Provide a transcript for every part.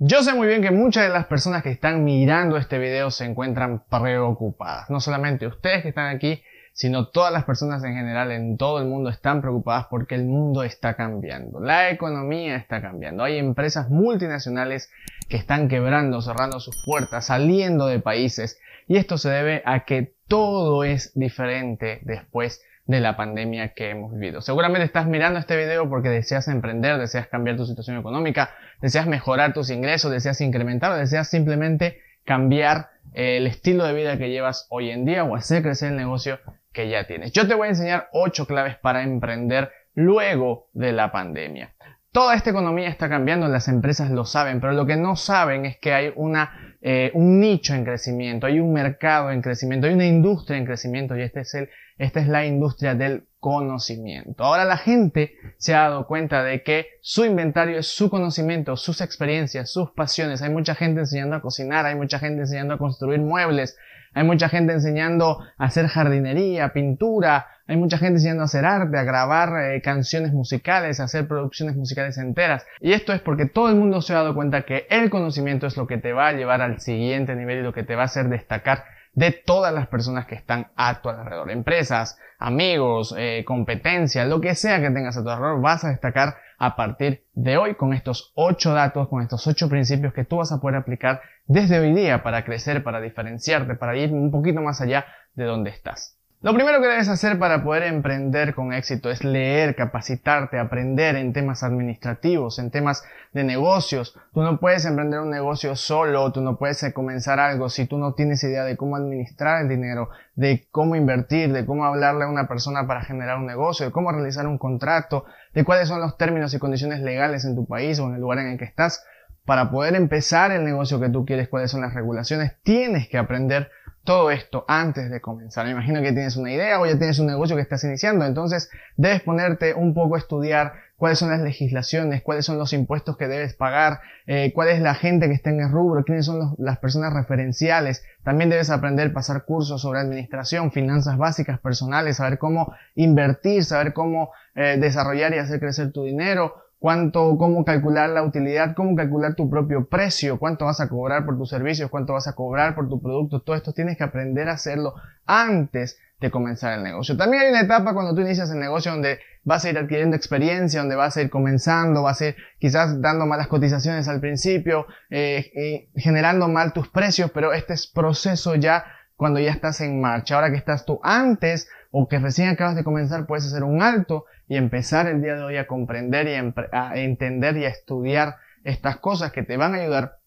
Yo sé muy bien que muchas de las personas que están mirando este video se encuentran preocupadas. No solamente ustedes que están aquí, sino todas las personas en general en todo el mundo están preocupadas porque el mundo está cambiando. La economía está cambiando. Hay empresas multinacionales que están quebrando, cerrando sus puertas, saliendo de países. Y esto se debe a que todo es diferente después de la pandemia que hemos vivido. Seguramente estás mirando este video porque deseas emprender, deseas cambiar tu situación económica, deseas mejorar tus ingresos, deseas incrementar o deseas simplemente cambiar eh, el estilo de vida que llevas hoy en día o hacer crecer el negocio que ya tienes. Yo te voy a enseñar 8 claves para emprender luego de la pandemia. Toda esta economía está cambiando, las empresas lo saben, pero lo que no saben es que hay una, eh, un nicho en crecimiento, hay un mercado en crecimiento, hay una industria en crecimiento y este es el, esta es la industria del conocimiento. Ahora la gente se ha dado cuenta de que su inventario es su conocimiento, sus experiencias, sus pasiones. Hay mucha gente enseñando a cocinar, hay mucha gente enseñando a construir muebles, hay mucha gente enseñando a hacer jardinería, pintura, hay mucha gente enseñando a hacer arte, a grabar eh, canciones musicales, a hacer producciones musicales enteras. Y esto es porque todo el mundo se ha dado cuenta que el conocimiento es lo que te va a llevar al siguiente nivel y lo que te va a hacer destacar de todas las personas que están a tu alrededor. Empresas, amigos, eh, competencia, lo que sea que tengas a tu alrededor, vas a destacar a partir de hoy con estos ocho datos, con estos ocho principios que tú vas a poder aplicar desde hoy día para crecer, para diferenciarte, para ir un poquito más allá de donde estás. Lo primero que debes hacer para poder emprender con éxito es leer, capacitarte, aprender en temas administrativos, en temas de negocios. Tú no puedes emprender un negocio solo, tú no puedes comenzar algo si tú no tienes idea de cómo administrar el dinero, de cómo invertir, de cómo hablarle a una persona para generar un negocio, de cómo realizar un contrato, de cuáles son los términos y condiciones legales en tu país o en el lugar en el que estás. Para poder empezar el negocio que tú quieres, cuáles son las regulaciones, tienes que aprender todo esto antes de comenzar. Me imagino que tienes una idea o ya tienes un negocio que estás iniciando, entonces debes ponerte un poco a estudiar cuáles son las legislaciones, cuáles son los impuestos que debes pagar, eh, cuál es la gente que está en el rubro, quiénes son las personas referenciales. También debes aprender, pasar cursos sobre administración, finanzas básicas personales, saber cómo invertir, saber cómo eh, desarrollar y hacer crecer tu dinero, cuánto, cómo calcular la utilidad, cómo calcular tu propio precio, cuánto vas a cobrar por tus servicios, cuánto vas a cobrar por tu producto, todo esto tienes que aprender a hacerlo antes de comenzar el negocio. También hay una etapa cuando tú inicias el negocio donde vas a ir adquiriendo experiencia, donde vas a ir comenzando, vas a ir quizás dando malas cotizaciones al principio, eh, generando mal tus precios, pero este es proceso ya cuando ya estás en marcha. Ahora que estás tú antes o que recién acabas de comenzar, puedes hacer un alto y empezar el día de hoy a comprender y a, entender y a estudiar estas cosas que te van a ayudar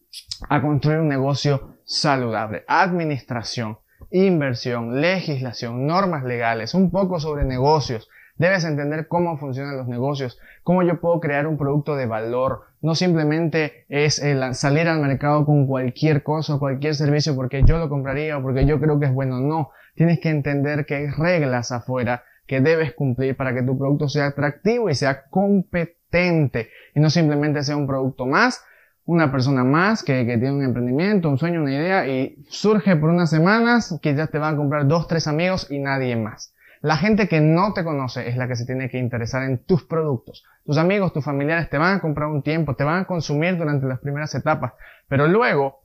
a construir un negocio saludable. Administración, inversión, legislación, normas legales, un poco sobre negocios. Debes entender cómo funcionan los negocios, cómo yo puedo crear un producto de valor. No simplemente es salir al mercado con cualquier cosa, cualquier servicio porque yo lo compraría o porque yo creo que es bueno. No, tienes que entender que hay reglas afuera que debes cumplir para que tu producto sea atractivo y sea competente y no simplemente sea un producto más, una persona más que, tiene un emprendimiento, un sueño, una idea y surge por unas semanas, que ya te van a comprar dos, tres amigos y nadie más. La gente que no te conoce es la que se tiene que interesar en tus productos. Tus amigos, tus familiares te van a comprar un tiempo, te van a consumir durante las primeras etapas, pero luego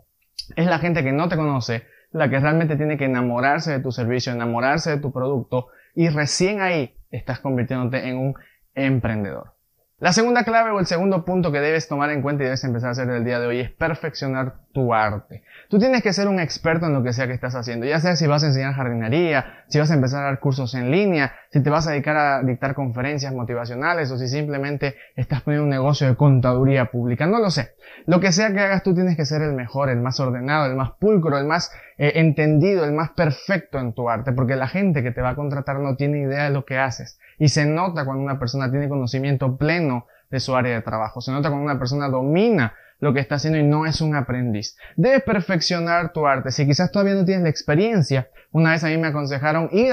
es la gente que no te conoce la que realmente tiene que enamorarse de tu servicio, enamorarse de tu producto y recién ahí estás convirtiéndote en un emprendedor. La segunda clave o el segundo punto que debes tomar en cuenta y debes empezar a hacer el día de hoy es perfeccionar tu arte. Tú tienes que ser un experto en lo que sea que estás haciendo, ya sea si vas a enseñar jardinería, si vas a empezar a dar cursos en línea, si te vas a dedicar a dictar conferencias motivacionales o si simplemente estás poniendo un negocio de contaduría pública, no lo sé. Lo que sea que hagas tú tienes que ser el mejor, el más ordenado, el más pulcro, el más eh, entendido, el más perfecto en tu arte, porque la gente que te va a contratar no tiene idea de lo que haces. Y se nota cuando una persona tiene conocimiento pleno de su área de trabajo. Se nota cuando una persona domina lo que está haciendo y no es un aprendiz. Debes perfeccionar tu arte. Si quizás todavía no tienes la experiencia, una vez a mí me aconsejaron ir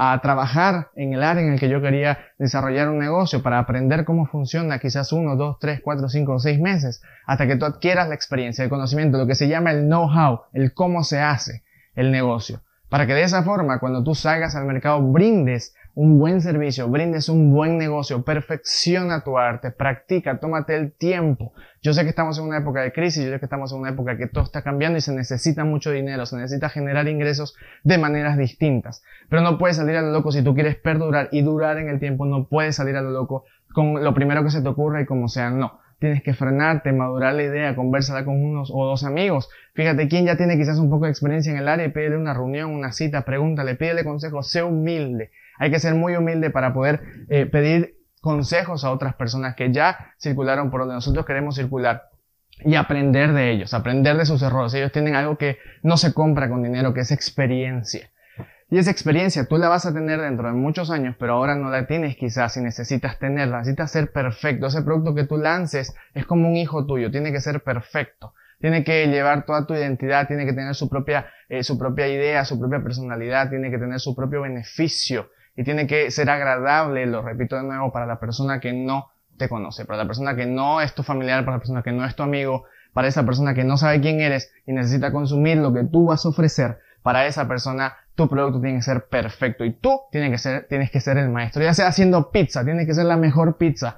a trabajar en el área en el que yo quería desarrollar un negocio para aprender cómo funciona quizás uno, dos, tres, cuatro, cinco o seis meses hasta que tú adquieras la experiencia, el conocimiento, lo que se llama el know-how, el cómo se hace el negocio. Para que de esa forma, cuando tú salgas al mercado, brindes un buen servicio, brindes un buen negocio, perfecciona tu arte, practica, tómate el tiempo. Yo sé que estamos en una época de crisis, yo sé que estamos en una época que todo está cambiando y se necesita mucho dinero, se necesita generar ingresos de maneras distintas. Pero no puedes salir a lo loco si tú quieres perdurar y durar en el tiempo, no puedes salir a lo loco con lo primero que se te ocurra y como sea, no tienes que frenarte, madurar la idea, conversarla con unos o dos amigos. Fíjate quién ya tiene quizás un poco de experiencia en el área y pídele una reunión, una cita, pregúntale, pídele consejo, sé humilde. Hay que ser muy humilde para poder eh, pedir consejos a otras personas que ya circularon por donde nosotros queremos circular y aprender de ellos, aprender de sus errores. Ellos tienen algo que no se compra con dinero, que es experiencia. Y esa experiencia tú la vas a tener dentro de muchos años, pero ahora no la tienes quizás y necesitas tenerla, necesitas ser perfecto. Ese producto que tú lances es como un hijo tuyo, tiene que ser perfecto. Tiene que llevar toda tu identidad, tiene que tener su propia, eh, su propia idea, su propia personalidad, tiene que tener su propio beneficio y tiene que ser agradable, lo repito de nuevo, para la persona que no te conoce, para la persona que no es tu familiar, para la persona que no es tu amigo, para esa persona que no sabe quién eres y necesita consumir lo que tú vas a ofrecer, para esa persona tu producto tiene que ser perfecto y tú tienes que ser, tienes que ser el maestro. Ya sea haciendo pizza, tienes que ser la mejor pizza.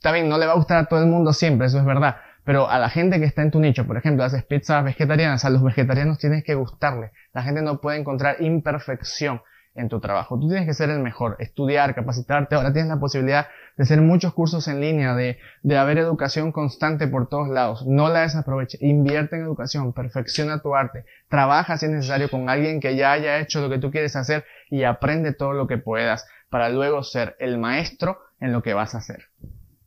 También no le va a gustar a todo el mundo siempre, eso es verdad. Pero a la gente que está en tu nicho, por ejemplo, haces pizzas vegetarianas, a los vegetarianos tienes que gustarle. La gente no puede encontrar imperfección en tu trabajo. Tú tienes que ser el mejor, estudiar, capacitarte. Ahora tienes la posibilidad de hacer muchos cursos en línea, de, de haber educación constante por todos lados. No la desaproveche. Invierte en educación, perfecciona tu arte, trabaja si es necesario con alguien que ya haya hecho lo que tú quieres hacer y aprende todo lo que puedas para luego ser el maestro en lo que vas a hacer.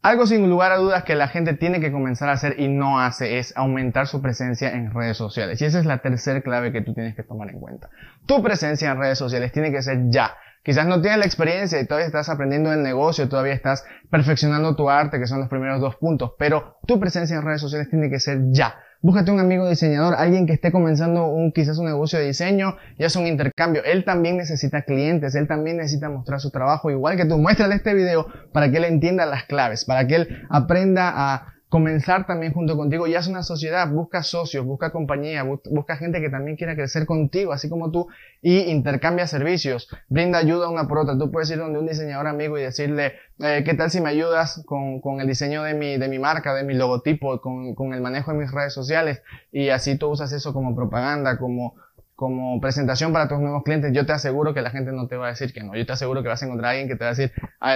Algo sin lugar a dudas que la gente tiene que comenzar a hacer y no hace es aumentar su presencia en redes sociales. Y esa es la tercera clave que tú tienes que tomar en cuenta. Tu presencia en redes sociales tiene que ser ya. Quizás no tienes la experiencia y todavía estás aprendiendo el negocio, todavía estás perfeccionando tu arte, que son los primeros dos puntos, pero tu presencia en redes sociales tiene que ser ya. Búscate un amigo diseñador, alguien que esté comenzando un, quizás un negocio de diseño y es un intercambio. Él también necesita clientes, él también necesita mostrar su trabajo, igual que tú. Muéstrale este video para que él entienda las claves, para que él aprenda a comenzar también junto contigo y haz una sociedad, busca socios, busca compañía, busca gente que también quiera crecer contigo, así como tú, y intercambia servicios, brinda ayuda una por otra. Tú puedes ir donde un diseñador amigo y decirle, eh, ¿qué tal si me ayudas con, con, el diseño de mi, de mi marca, de mi logotipo, con, con el manejo de mis redes sociales? Y así tú usas eso como propaganda, como como presentación para tus nuevos clientes, yo te aseguro que la gente no te va a decir que no. Yo te aseguro que vas a encontrar a alguien que te va a decir,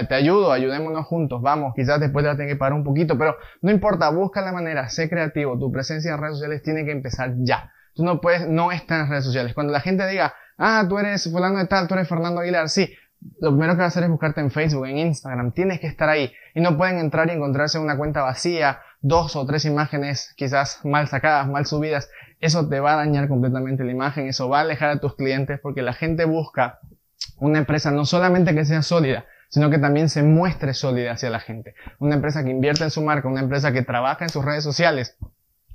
te ayudo, ayudémonos juntos, vamos, quizás después te vas a tener que parar un poquito, pero no importa, busca la manera, sé creativo, tu presencia en redes sociales tiene que empezar ya. Tú no puedes no estar en redes sociales. Cuando la gente diga, ah, tú eres fulano de tal, tú eres Fernando Aguilar, sí, lo primero que vas a hacer es buscarte en Facebook, en Instagram, tienes que estar ahí. Y no pueden entrar y encontrarse una cuenta vacía, dos o tres imágenes quizás mal sacadas, mal subidas eso te va a dañar completamente la imagen, eso va a alejar a tus clientes porque la gente busca una empresa no solamente que sea sólida, sino que también se muestre sólida hacia la gente. Una empresa que invierte en su marca, una empresa que trabaja en sus redes sociales,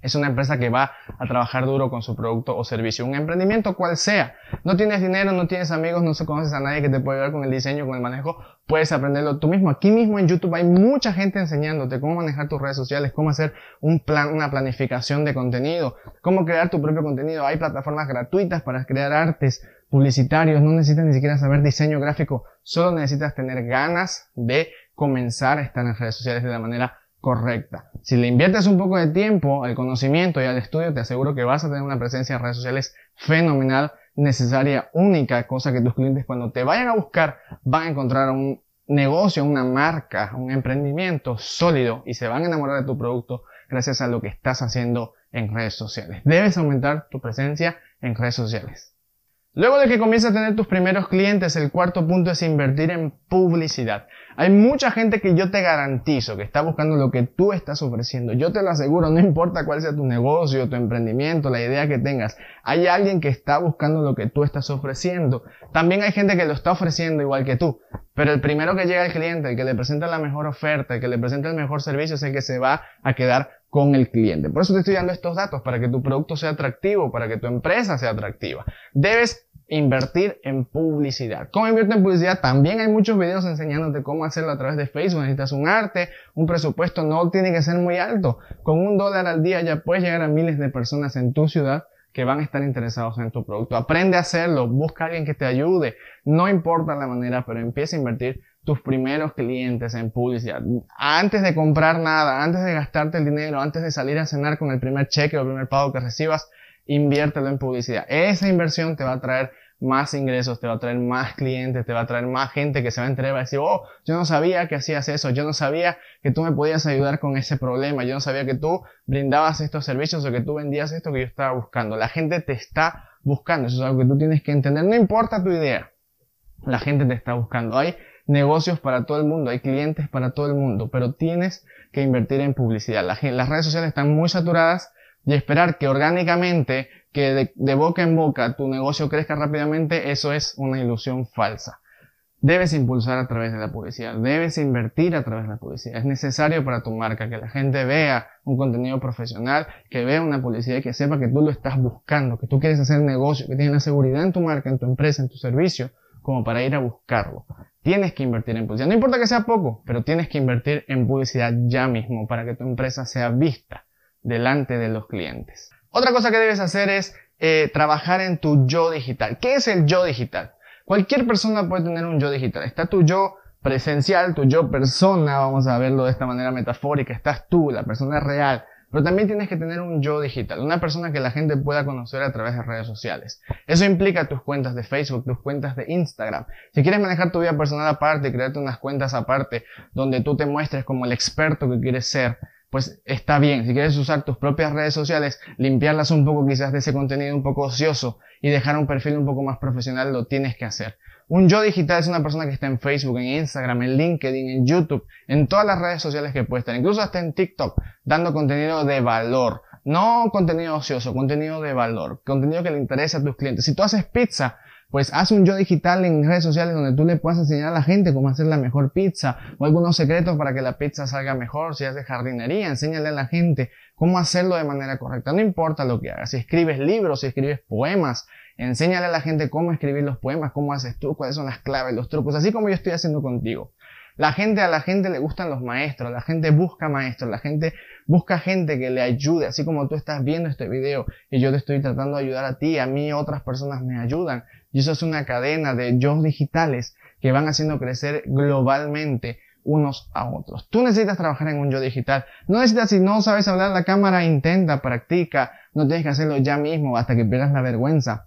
es una empresa que va a trabajar duro con su producto o servicio. Un emprendimiento cual sea. No tienes dinero, no tienes amigos, no se conoces a nadie que te pueda ayudar con el diseño, con el manejo. Puedes aprenderlo tú mismo. Aquí mismo en YouTube hay mucha gente enseñándote cómo manejar tus redes sociales, cómo hacer un plan, una planificación de contenido, cómo crear tu propio contenido. Hay plataformas gratuitas para crear artes publicitarios. No necesitas ni siquiera saber diseño gráfico. Solo necesitas tener ganas de comenzar a estar en redes sociales de la manera correcta. Si le inviertes un poco de tiempo al conocimiento y al estudio, te aseguro que vas a tener una presencia en redes sociales fenomenal, necesaria, única, cosa que tus clientes cuando te vayan a buscar van a encontrar un negocio, una marca, un emprendimiento sólido y se van a enamorar de tu producto gracias a lo que estás haciendo en redes sociales. Debes aumentar tu presencia en redes sociales. Luego de que comiences a tener tus primeros clientes, el cuarto punto es invertir en publicidad. Hay mucha gente que yo te garantizo que está buscando lo que tú estás ofreciendo. Yo te lo aseguro, no importa cuál sea tu negocio, tu emprendimiento, la idea que tengas. Hay alguien que está buscando lo que tú estás ofreciendo. También hay gente que lo está ofreciendo igual que tú. Pero el primero que llega al cliente, el que le presenta la mejor oferta, el que le presenta el mejor servicio, es el que se va a quedar con el cliente. Por eso te estoy dando estos datos, para que tu producto sea atractivo, para que tu empresa sea atractiva. Debes invertir en publicidad. ¿Cómo invertir en publicidad? También hay muchos videos enseñándote cómo hacerlo a través de Facebook. Necesitas un arte, un presupuesto no tiene que ser muy alto. Con un dólar al día ya puedes llegar a miles de personas en tu ciudad que van a estar interesados en tu producto. Aprende a hacerlo, busca a alguien que te ayude, no importa la manera, pero empieza a invertir tus primeros clientes en publicidad. Antes de comprar nada, antes de gastarte el dinero, antes de salir a cenar con el primer cheque o el primer pago que recibas, inviértelo en publicidad. Esa inversión te va a traer más ingresos, te va a traer más clientes, te va a traer más gente que se va a enterar y va a decir, oh, yo no sabía que hacías eso, yo no sabía que tú me podías ayudar con ese problema, yo no sabía que tú brindabas estos servicios o que tú vendías esto que yo estaba buscando. La gente te está buscando, eso es algo que tú tienes que entender, no importa tu idea, la gente te está buscando. Hay negocios para todo el mundo, hay clientes para todo el mundo, pero tienes que invertir en publicidad. las redes sociales están muy saturadas y esperar que orgánicamente que de, boca en boca tu negocio crezca rápidamente, eso es una ilusión falsa. Debes impulsar a través de la publicidad, debes invertir a través de la publicidad. Es necesario para tu marca que la gente vea un contenido profesional, que vea una publicidad y que sepa que tú lo estás buscando, que tú quieres hacer negocio, que tienes la seguridad en tu marca, en tu empresa, en tu servicio, como para ir a buscarlo. Tienes que invertir en publicidad. No importa que sea poco, pero tienes que invertir en publicidad ya mismo para que tu empresa sea vista delante de los clientes. Otra cosa que debes hacer es eh, trabajar en tu yo digital. ¿Qué es el yo digital? Cualquier persona puede tener un yo digital. Está tu yo presencial, tu yo persona, vamos a verlo de esta manera metafórica. Estás tú, la persona real. Pero también tienes que tener un yo digital, una persona que la gente pueda conocer a través de redes sociales. Eso implica tus cuentas de Facebook, tus cuentas de Instagram. Si quieres manejar tu vida personal aparte, crearte unas cuentas aparte, donde tú te muestres como el experto que quieres ser, pues está bien. Si quieres usar tus propias redes sociales, limpiarlas un poco quizás de ese contenido un poco ocioso y dejar un perfil un poco más profesional, lo tienes que hacer. Un yo digital es una persona que está en Facebook, en Instagram, en LinkedIn, en YouTube, en todas las redes sociales que puede estar, incluso hasta en TikTok, dando contenido de valor. No contenido ocioso, contenido de valor, contenido que le interesa a tus clientes. Si tú haces pizza, pues haz un yo digital en redes sociales donde tú le puedas enseñar a la gente cómo hacer la mejor pizza o algunos secretos para que la pizza salga mejor. Si haces jardinería, enséñale a la gente cómo hacerlo de manera correcta. No importa lo que hagas. Si escribes libros, si escribes poemas, enséñale a la gente cómo escribir los poemas, cómo haces tú, cuáles son las claves, los trucos, así como yo estoy haciendo contigo. La gente, a la gente le gustan los maestros, la gente busca maestros, la gente busca gente que le ayude, así como tú estás viendo este video y yo te estoy tratando de ayudar a ti, a mí otras personas me ayudan. Y eso es una cadena de yo digitales que van haciendo crecer globalmente unos a otros. Tú necesitas trabajar en un yo digital. No necesitas, si no sabes hablar la cámara, intenta, practica. No tienes que hacerlo ya mismo hasta que pierdas la vergüenza.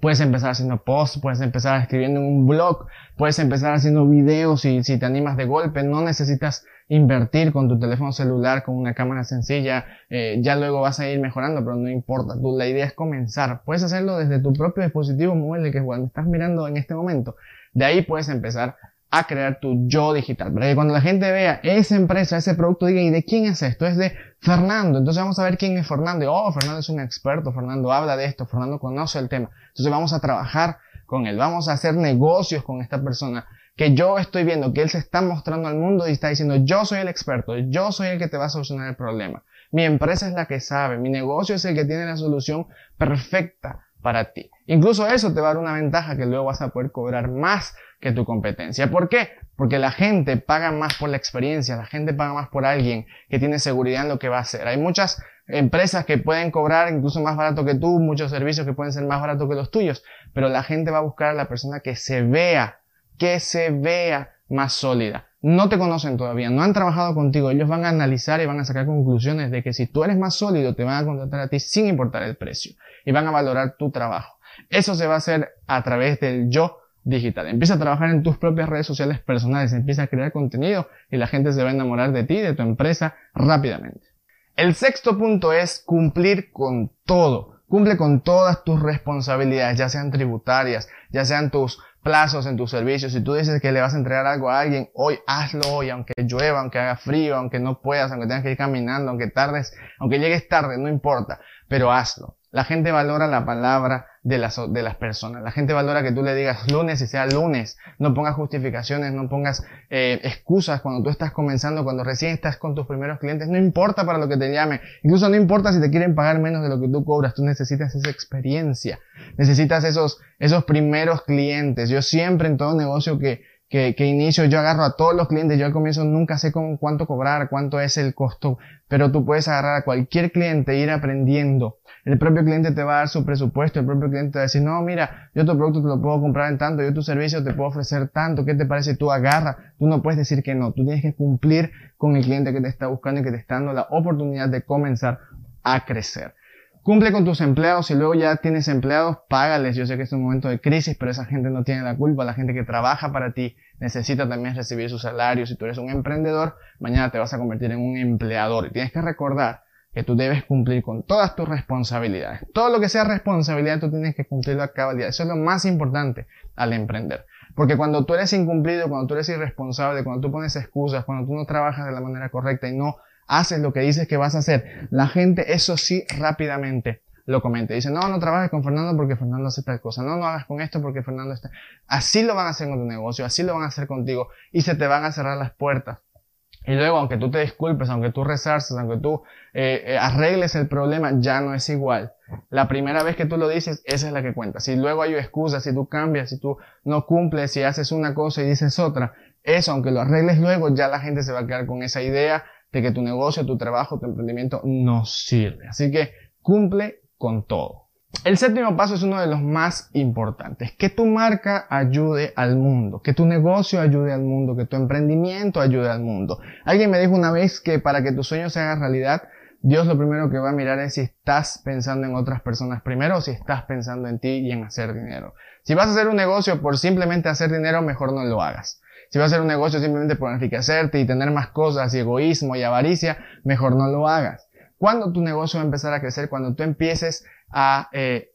Puedes empezar haciendo posts, puedes empezar escribiendo en un blog, puedes empezar haciendo videos y si te animas de golpe, no necesitas invertir con tu teléfono celular, con una cámara sencilla, eh, ya luego vas a ir mejorando, pero no importa, tú, la idea es comenzar. Puedes hacerlo desde tu propio dispositivo móvil que cuando estás mirando en este momento. De ahí puedes empezar a crear tu yo digital. Para que cuando la gente vea esa empresa, ese producto, diga, ¿y de quién es esto? Es de Fernando. Entonces vamos a ver quién es Fernando. Oh, Fernando es un experto, Fernando habla de esto, Fernando conoce el tema. Entonces vamos a trabajar con él, vamos a hacer negocios con esta persona que yo estoy viendo, que él se está mostrando al mundo y está diciendo, yo soy el experto, yo soy el que te va a solucionar el problema. Mi empresa es la que sabe, mi negocio es el que tiene la solución perfecta para ti. Incluso eso te va a dar una ventaja que luego vas a poder cobrar más que tu competencia. ¿Por qué? Porque la gente paga más por la experiencia, la gente paga más por alguien que tiene seguridad en lo que va a hacer. Hay muchas empresas que pueden cobrar incluso más barato que tú, muchos servicios que pueden ser más baratos que los tuyos, pero la gente va a buscar a la persona que se vea, que se vea más sólida. No te conocen todavía, no han trabajado contigo, ellos van a analizar y van a sacar conclusiones de que si tú eres más sólido te van a contratar a ti sin importar el precio y van a valorar tu trabajo. Eso se va a hacer a través del yo digital. Empieza a trabajar en tus propias redes sociales personales, empieza a crear contenido y la gente se va a enamorar de ti, de tu empresa rápidamente. El sexto punto es cumplir con todo. Cumple con todas tus responsabilidades, ya sean tributarias, ya sean tus plazos en tus servicios. Si tú dices que le vas a entregar algo a alguien, hoy hazlo hoy, aunque llueva, aunque haga frío, aunque no puedas, aunque tengas que ir caminando, aunque tardes, aunque llegues tarde, no importa, pero hazlo. La gente valora la palabra de las, de las personas. La gente valora que tú le digas lunes y sea lunes. No pongas justificaciones, no pongas eh, excusas cuando tú estás comenzando, cuando recién estás con tus primeros clientes. No importa para lo que te llame. Incluso no importa si te quieren pagar menos de lo que tú cobras. Tú necesitas esa experiencia. Necesitas esos, esos primeros clientes. Yo siempre en todo negocio que, que, que inicio, yo agarro a todos los clientes, yo al comienzo nunca sé con cuánto cobrar, cuánto es el costo, pero tú puedes agarrar a cualquier cliente e ir aprendiendo. El propio cliente te va a dar su presupuesto, el propio cliente te va a decir, no, mira, yo tu producto te lo puedo comprar en tanto, yo tu servicio te puedo ofrecer tanto, ¿qué te parece? Tú agarra, tú no puedes decir que no, tú tienes que cumplir con el cliente que te está buscando y que te está dando la oportunidad de comenzar a crecer. Cumple con tus empleados y luego ya tienes empleados, págales. Yo sé que es un momento de crisis, pero esa gente no tiene la culpa. La gente que trabaja para ti necesita también recibir su salario. Si tú eres un emprendedor, mañana te vas a convertir en un empleador. Y tienes que recordar que tú debes cumplir con todas tus responsabilidades. Todo lo que sea responsabilidad tú tienes que cumplirlo a día. Eso es lo más importante al emprender. Porque cuando tú eres incumplido, cuando tú eres irresponsable, cuando tú pones excusas, cuando tú no trabajas de la manera correcta y no haces lo que dices que vas a hacer, la gente eso sí rápidamente lo comenta. Dice, no, no trabajes con Fernando porque Fernando hace tal cosa. No, no hagas con esto porque Fernando está... Así lo van a hacer con tu negocio, así lo van a hacer contigo y se te van a cerrar las puertas. Y luego, aunque tú te disculpes, aunque tú rezarses, aunque tú eh, eh, arregles el problema, ya no es igual. La primera vez que tú lo dices, esa es la que cuenta. Si luego hay excusas, si tú cambias, si tú no cumples, si haces una cosa y dices otra, eso, aunque lo arregles luego, ya la gente se va a quedar con esa idea de que tu negocio, tu trabajo, tu emprendimiento no sirve. Así que cumple con todo. El séptimo paso es uno de los más importantes. Que tu marca ayude al mundo, que tu negocio ayude al mundo, que tu emprendimiento ayude al mundo. Alguien me dijo una vez que para que tu sueño se haga realidad, Dios lo primero que va a mirar es si estás pensando en otras personas primero o si estás pensando en ti y en hacer dinero. Si vas a hacer un negocio por simplemente hacer dinero, mejor no lo hagas. Si vas a hacer un negocio simplemente por enriquecerte y tener más cosas y egoísmo y avaricia, mejor no lo hagas. Cuando tu negocio va a empezar a crecer, cuando tú empieces a eh,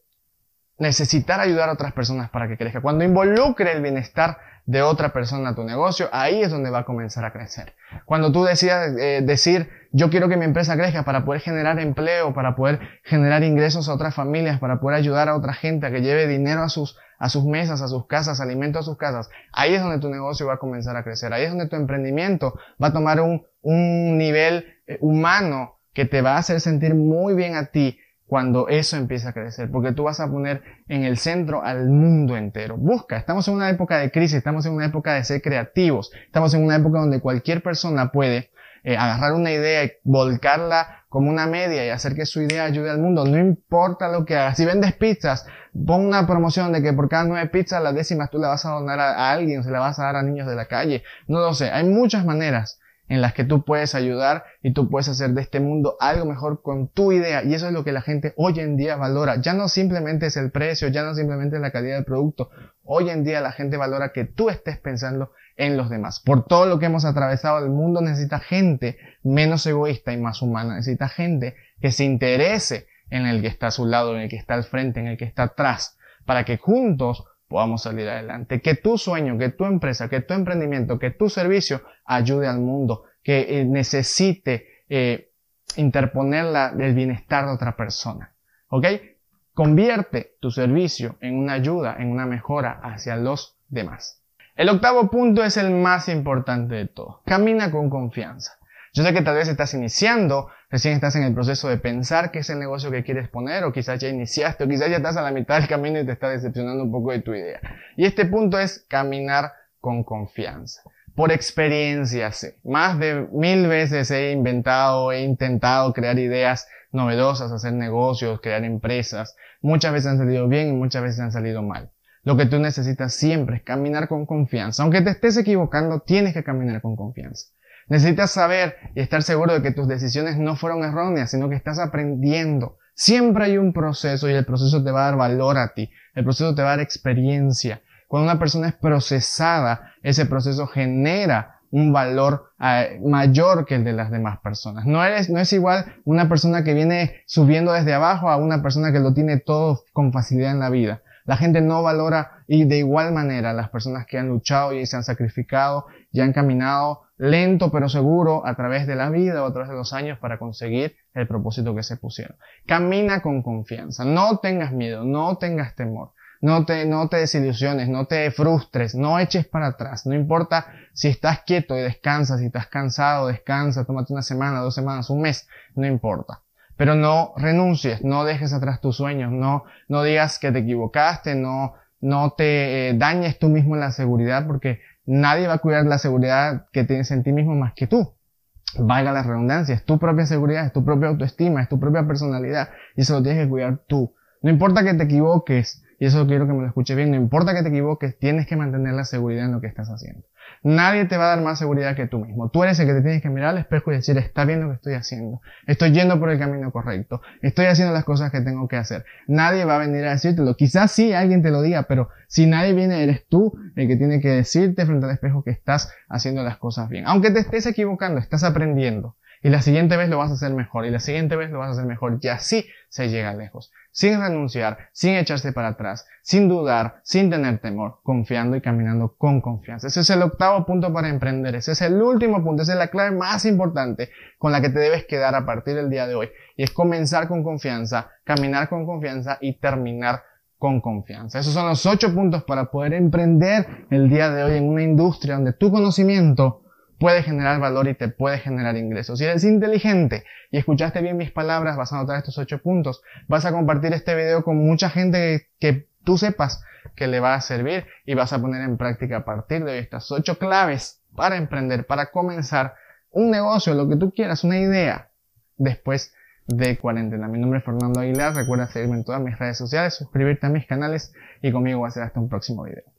necesitar ayudar a otras personas para que crezca, cuando involucre el bienestar de otra persona a tu negocio, ahí es donde va a comenzar a crecer. Cuando tú decidas eh, decir, yo quiero que mi empresa crezca para poder generar empleo, para poder generar ingresos a otras familias, para poder ayudar a otra gente a que lleve dinero a sus a sus mesas, a sus casas, alimento a sus casas, ahí es donde tu negocio va a comenzar a crecer, ahí es donde tu emprendimiento va a tomar un, un nivel eh, humano que te va a hacer sentir muy bien a ti cuando eso empieza a crecer, porque tú vas a poner en el centro al mundo entero. Busca, estamos en una época de crisis, estamos en una época de ser creativos, estamos en una época donde cualquier persona puede eh, agarrar una idea y volcarla como una media y hacer que su idea ayude al mundo. No importa lo que hagas. Si vendes pizzas, pon una promoción de que por cada nueve pizzas, las décimas tú la vas a donar a, a alguien, se la vas a dar a niños de la calle. No lo sé. Hay muchas maneras en las que tú puedes ayudar y tú puedes hacer de este mundo algo mejor con tu idea. Y eso es lo que la gente hoy en día valora. Ya no simplemente es el precio, ya no simplemente es la calidad del producto. Hoy en día la gente valora que tú estés pensando en los demás. Por todo lo que hemos atravesado, el mundo necesita gente menos egoísta y más humana. Necesita gente que se interese en el que está a su lado, en el que está al frente, en el que está atrás, para que juntos podamos salir adelante. Que tu sueño, que tu empresa, que tu emprendimiento, que tu servicio ayude al mundo, que eh, necesite eh, interponer la, bienestar de otra persona. ¿Ok? Convierte tu servicio en una ayuda, en una mejora hacia los demás. El octavo punto es el más importante de todo. Camina con confianza. Yo sé que tal vez estás iniciando, recién estás en el proceso de pensar qué es el negocio que quieres poner, o quizás ya iniciaste, o quizás ya estás a la mitad del camino y te está decepcionando un poco de tu idea. Y este punto es caminar con confianza. Por experiencia sé. Más de mil veces he inventado, he intentado crear ideas novedosas, hacer negocios, crear empresas. Muchas veces han salido bien y muchas veces han salido mal. Lo que tú necesitas siempre es caminar con confianza. Aunque te estés equivocando, tienes que caminar con confianza. Necesitas saber y estar seguro de que tus decisiones no fueron erróneas, sino que estás aprendiendo. Siempre hay un proceso y el proceso te va a dar valor a ti. El proceso te va a dar experiencia. Cuando una persona es procesada, ese proceso genera un valor eh, mayor que el de las demás personas. No eres, no es igual una persona que viene subiendo desde abajo a una persona que lo tiene todo con facilidad en la vida. La gente no valora y de igual manera las personas que han luchado y se han sacrificado y han caminado lento pero seguro a través de la vida o a través de los años para conseguir el propósito que se pusieron. Camina con confianza, no tengas miedo, no tengas temor. No te, no te desilusiones, no te frustres, no eches para atrás. No importa si estás quieto y descansas, si estás cansado, descansa, tómate una semana, dos semanas, un mes, no importa. Pero no renuncies, no dejes atrás tus sueños, no, no digas que te equivocaste, no, no te eh, dañes tú mismo en la seguridad porque Nadie va a cuidar la seguridad que tienes en ti mismo más que tú. Valga la redundancia, es tu propia seguridad, es tu propia autoestima, es tu propia personalidad y eso lo tienes que cuidar tú. No importa que te equivoques, y eso quiero que me lo escuche bien, no importa que te equivoques, tienes que mantener la seguridad en lo que estás haciendo. Nadie te va a dar más seguridad que tú mismo. Tú eres el que te tienes que mirar al espejo y decir, está bien lo que estoy haciendo. Estoy yendo por el camino correcto. Estoy haciendo las cosas que tengo que hacer. Nadie va a venir a decírtelo. Quizás sí alguien te lo diga, pero si nadie viene, eres tú el que tiene que decirte frente al espejo que estás haciendo las cosas bien. Aunque te estés equivocando, estás aprendiendo. Y la siguiente vez lo vas a hacer mejor. Y la siguiente vez lo vas a hacer mejor. Y así se llega lejos. Sin renunciar, sin echarse para atrás, sin dudar, sin tener temor, confiando y caminando con confianza. Ese es el octavo punto para emprender. Ese es el último punto. Esa es la clave más importante con la que te debes quedar a partir del día de hoy. Y es comenzar con confianza, caminar con confianza y terminar con confianza. Esos son los ocho puntos para poder emprender el día de hoy en una industria donde tu conocimiento puede generar valor y te puede generar ingresos. Si eres inteligente y escuchaste bien mis palabras, vas a anotar estos ocho puntos. Vas a compartir este video con mucha gente que tú sepas que le va a servir y vas a poner en práctica a partir de hoy estas ocho claves para emprender, para comenzar un negocio, lo que tú quieras, una idea, después de cuarentena. Mi nombre es Fernando Aguilar, recuerda seguirme en todas mis redes sociales, suscribirte a mis canales y conmigo va a ser hasta un próximo video.